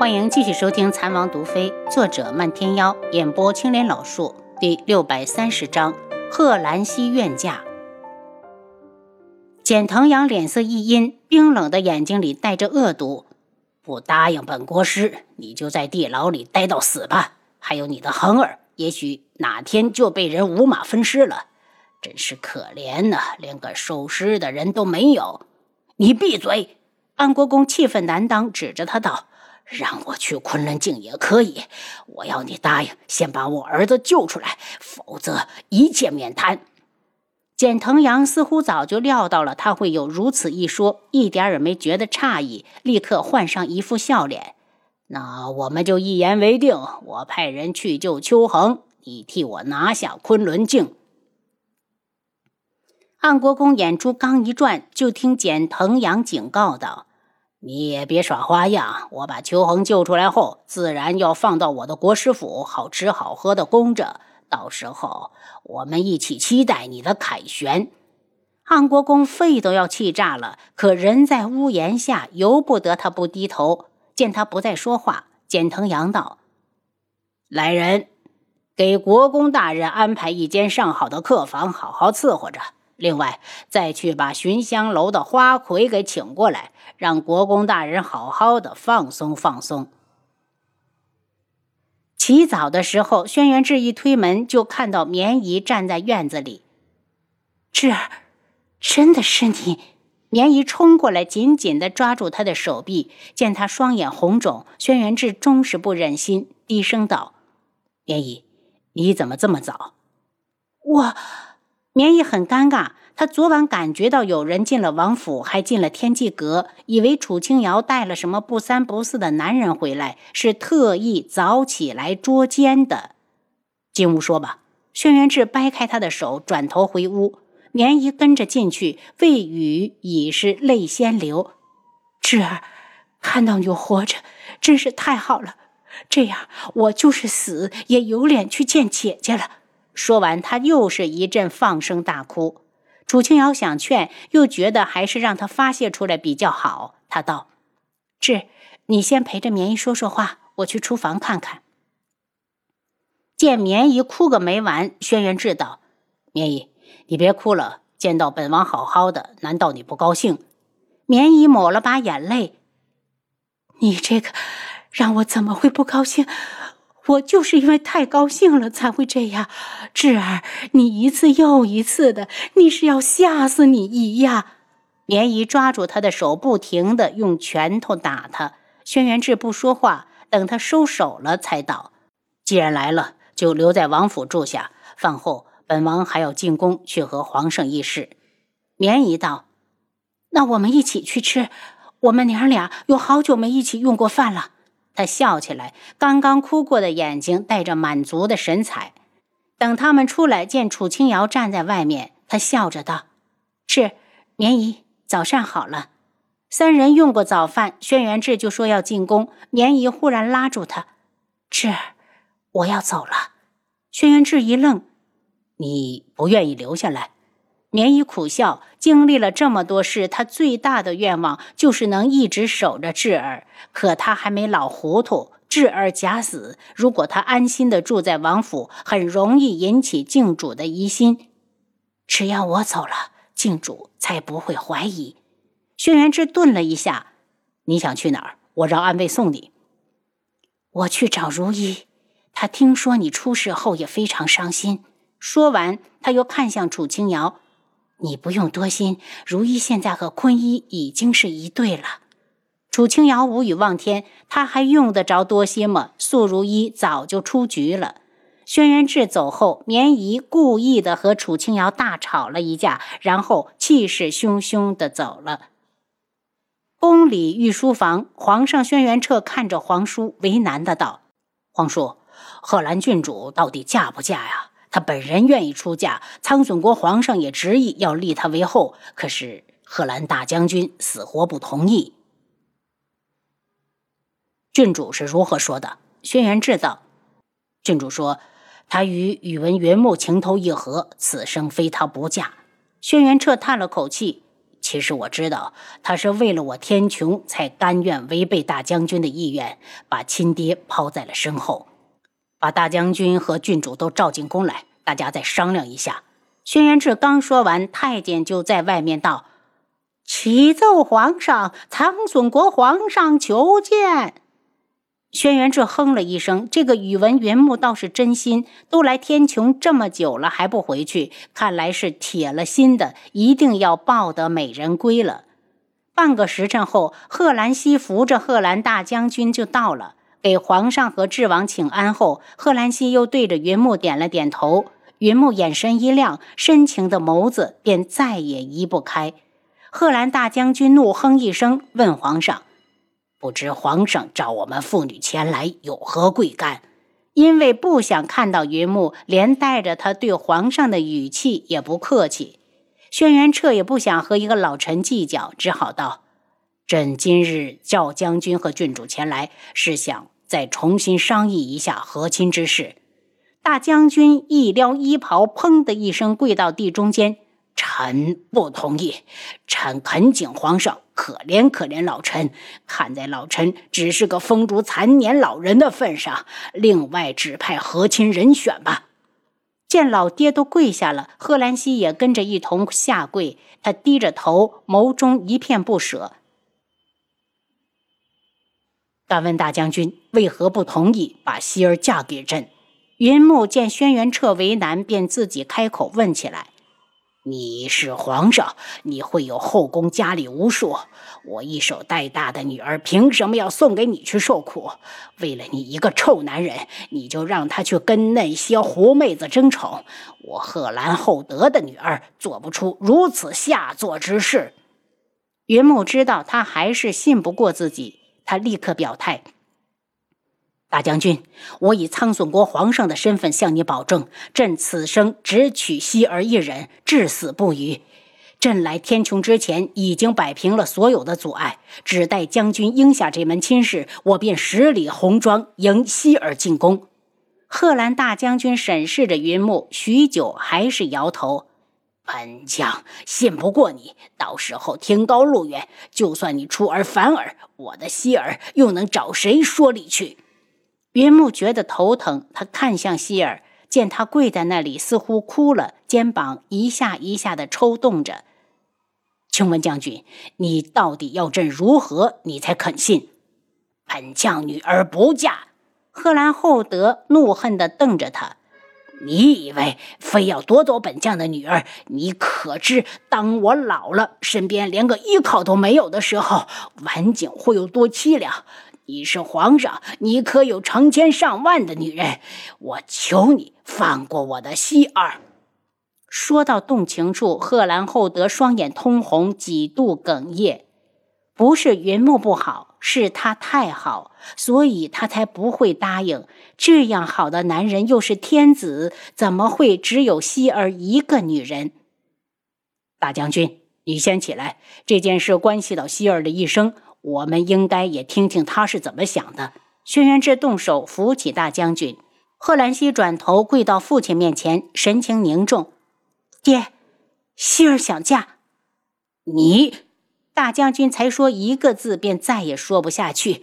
欢迎继续收听《残王毒妃》，作者漫天妖，演播青莲老树，第六百三十章：贺兰溪怨嫁。简腾阳脸色一阴，冰冷的眼睛里带着恶毒。不答应本国师，你就在地牢里待到死吧。还有你的恒儿，也许哪天就被人五马分尸了。真是可怜呐，连个收尸的人都没有。你闭嘴！安国公气愤难当，指着他道。让我去昆仑镜也可以，我要你答应先把我儿子救出来，否则一切免谈。简腾阳似乎早就料到了他会有如此一说，一点也没觉得诧异，立刻换上一副笑脸。那我们就一言为定，我派人去救秋恒，你替我拿下昆仑镜。安国公眼珠刚一转，就听简腾阳警告道。你也别耍花样！我把秋恒救出来后，自然要放到我的国师府，好吃好喝的供着。到时候我们一起期待你的凯旋。汉国公肺都要气炸了，可人在屋檐下，由不得他不低头。见他不再说话，简腾阳道：“来人，给国公大人安排一间上好的客房，好好伺候着。”另外，再去把寻香楼的花魁给请过来，让国公大人好好的放松放松。起早的时候，轩辕志一推门就看到绵姨站在院子里。志儿，真的是你！绵姨冲过来，紧紧的抓住他的手臂。见他双眼红肿，轩辕志终是不忍心，低声道：“绵姨，你怎么这么早？”我。绵姨很尴尬，她昨晚感觉到有人进了王府，还进了天际阁，以为楚清瑶带了什么不三不四的男人回来，是特意早起来捉奸的。进屋说吧。轩辕志掰开他的手，转头回屋。绵姨跟着进去，未语已是泪先流。志儿，看到你活着，真是太好了。这样，我就是死也有脸去见姐姐了。说完，他又是一阵放声大哭。楚清瑶想劝，又觉得还是让他发泄出来比较好。他道：“志，你先陪着绵姨说说话，我去厨房看看。”见绵姨哭个没完，轩辕志道：“绵姨，你别哭了，见到本王好好的，难道你不高兴？”绵姨抹了把眼泪：“你这个，让我怎么会不高兴？”我就是因为太高兴了才会这样，智儿，你一次又一次的，你是要吓死你姨呀。莲姨抓住他的手，不停的用拳头打他。轩辕志不说话，等他收手了才道：“既然来了，就留在王府住下。饭后，本王还要进宫去和皇上议事。”莲姨道：“那我们一起去吃，我们娘俩有好久没一起用过饭了。”他笑起来，刚刚哭过的眼睛带着满足的神采。等他们出来，见楚清瑶站在外面，他笑着道：“是绵姨，早膳好了。”三人用过早饭，轩辕志就说要进宫。绵姨忽然拉住他：“志，我要走了。”轩辕志一愣：“你不愿意留下来？”绵姨苦笑，经历了这么多事，她最大的愿望就是能一直守着智儿。可她还没老糊涂，智儿假死，如果她安心的住在王府，很容易引起靖主的疑心。只要我走了，靖主才不会怀疑。轩辕志顿了一下：“你想去哪儿？我让暗卫送你。”我去找如意，他听说你出事后也非常伤心。说完，他又看向楚清瑶。你不用多心，如意现在和坤一已经是一对了。楚清瑶无语望天，他还用得着多心吗？素如一早就出局了。轩辕志走后，绵姨故意的和楚清瑶大吵了一架，然后气势汹汹的走了。宫里御书房，皇上轩辕彻看着皇叔，为难的道：“皇叔，贺兰郡主到底嫁不嫁呀？”他本人愿意出嫁，苍隼国皇上也执意要立他为后，可是贺兰大将军死活不同意。郡主是如何说的？轩辕志道：“郡主说，他与宇文云木情投意合，此生非他不嫁。”轩辕彻叹了口气：“其实我知道，他是为了我天穹才甘愿违背大将军的意愿，把亲爹抛在了身后。把大将军和郡主都召进宫来，大家再商量一下。轩辕志刚说完，太监就在外面道：“启奏皇上，苍隼国皇上求见。”轩辕志哼了一声，这个宇文云木倒是真心，都来天穹这么久了还不回去，看来是铁了心的，一定要抱得美人归了。半个时辰后，贺兰西扶着贺兰大将军就到了。给皇上和智王请安后，贺兰西又对着云木点了点头。云木眼神一亮，深情的眸子便再也移不开。贺兰大将军怒哼一声，问皇上：“不知皇上召我们父女前来有何贵干？”因为不想看到云木，连带着他对皇上的语气也不客气。轩辕彻也不想和一个老臣计较，只好道。朕今日叫将军和郡主前来，是想再重新商议一下和亲之事。大将军一撩衣袍，砰的一声跪到地中间：“臣不同意！臣恳请皇上可怜可怜老臣，看在老臣只是个风烛残年老人的份上，另外指派和亲人选吧。”见老爹都跪下了，贺兰西也跟着一同下跪。他低着头，眸中一片不舍。敢问大将军为何不同意把希儿嫁给朕？云木见轩辕彻为难，便自己开口问起来：“你是皇上，你会有后宫佳丽无数，我一手带大的女儿，凭什么要送给你去受苦？为了你一个臭男人，你就让他去跟那些狐妹子争宠？我贺兰厚德的女儿做不出如此下作之事。”云木知道他还是信不过自己。他立刻表态：“大将军，我以苍隼国皇上的身份向你保证，朕此生只娶希儿一人，至死不渝。朕来天穹之前，已经摆平了所有的阻碍，只待将军应下这门亲事，我便十里红妆迎希儿进宫。”贺兰大将军审视着云木，许久，还是摇头。本将信不过你，到时候天高路远，就算你出尔反尔，我的希儿又能找谁说理去？云木觉得头疼，他看向希儿，见他跪在那里，似乎哭了，肩膀一下一下的抽动着。请问将军，你到底要朕如何，你才肯信？本将女儿不嫁！贺兰厚德怒恨地瞪着他。你以为非要夺走本将的女儿？你可知，当我老了，身边连个依靠都没有的时候，晚景会有多凄凉？你是皇上，你可有成千上万的女人？我求你放过我的希儿。说到动情处，贺兰厚德双眼通红，几度哽咽。不是云木不好，是他太好，所以他才不会答应。这样好的男人又是天子，怎么会只有希儿一个女人？大将军，你先起来，这件事关系到希儿的一生，我们应该也听听他是怎么想的。轩辕志动手扶起大将军，贺兰西转头跪到父亲面前，神情凝重：“爹，希儿想嫁你。”大将军才说一个字，便再也说不下去。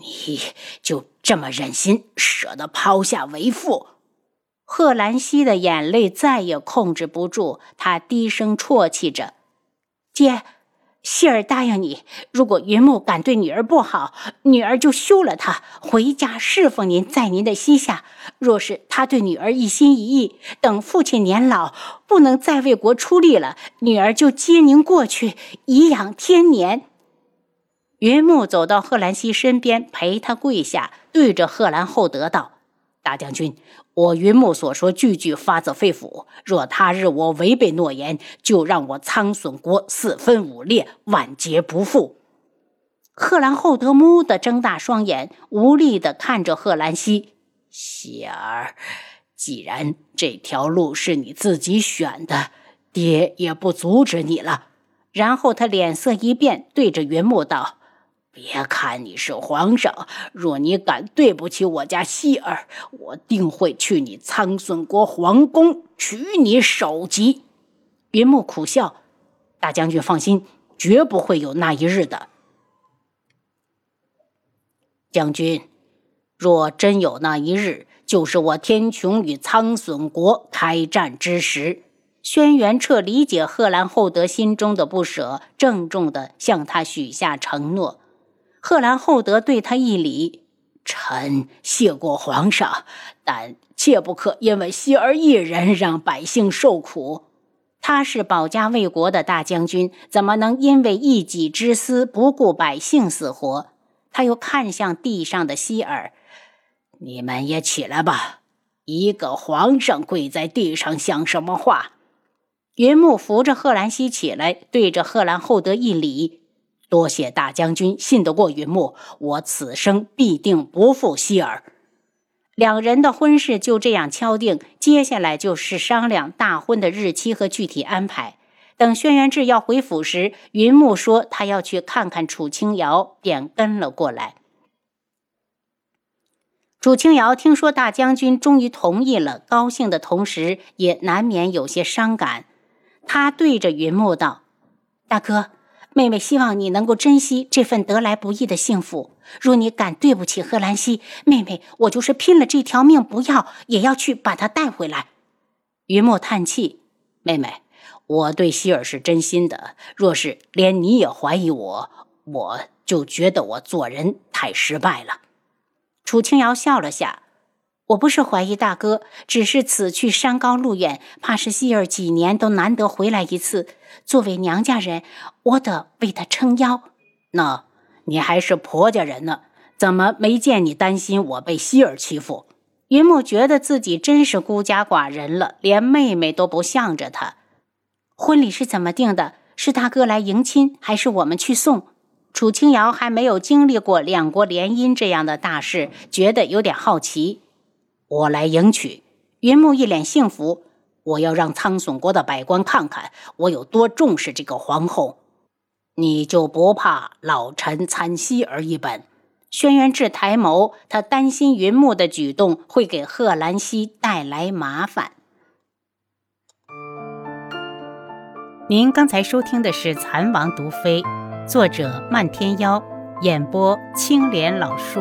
你就这么忍心舍得抛下为父？贺兰西的眼泪再也控制不住，他低声啜泣着：“姐。”希儿答应你，如果云木敢对女儿不好，女儿就休了他，回家侍奉您，在您的膝下。若是他对女儿一心一意，等父亲年老不能再为国出力了，女儿就接您过去，颐养天年。云木走到贺兰溪身边，陪他跪下，对着贺兰厚德道。大将军，我云木所说句句发自肺腑。若他日我违背诺言，就让我苍隼国四分五裂，万劫不复。贺兰厚德蓦地睁大双眼，无力地看着贺兰溪。喜儿，既然这条路是你自己选的，爹也不阻止你了。然后他脸色一变，对着云木道。别看你是皇上，若你敢对不起我家希儿，我定会去你苍隼国皇宫取你首级。云木苦笑：“大将军放心，绝不会有那一日的。将军，若真有那一日，就是我天穹与苍隼国开战之时。轩辕彻理解贺兰厚德心中的不舍，郑重地向他许下承诺。贺兰厚德对他一礼：“臣谢过皇上，但切不可因为希儿一人让百姓受苦。他是保家卫国的大将军，怎么能因为一己之私不顾百姓死活？”他又看向地上的希尔：“你们也起来吧，一个皇上跪在地上像什么话？”云木扶着贺兰西起来，对着贺兰厚德一礼：“多谢大将军信得过云木，我此生必定不负希儿。”两人的婚事就这样敲定，接下来就是商量大婚的日期和具体安排。等轩辕志要回府时，云木说他要去看看楚清瑶，便跟了过来。楚清瑶听说大将军终于同意了，高兴的同时也难免有些伤感。他对着云木道：“大哥，妹妹希望你能够珍惜这份得来不易的幸福。若你敢对不起贺兰溪，妹妹我就是拼了这条命不要，也要去把她带回来。”云墨叹气：“妹妹。”我对希尔是真心的，若是连你也怀疑我，我就觉得我做人太失败了。楚清瑶笑了下，我不是怀疑大哥，只是此去山高路远，怕是希尔几年都难得回来一次。作为娘家人，我得为他撑腰。那，你还是婆家人呢，怎么没见你担心我被希尔欺负？云木觉得自己真是孤家寡人了，连妹妹都不向着他。婚礼是怎么定的？是大哥来迎亲，还是我们去送？楚清瑶还没有经历过两国联姻这样的大事，觉得有点好奇。我来迎娶。云木一脸幸福。我要让苍隼国的百官看看我有多重视这个皇后。你就不怕老臣参西儿一本？轩辕志抬眸，他担心云木的举动会给贺兰溪带来麻烦。您刚才收听的是《蚕王毒妃》，作者漫天妖，演播青莲老树。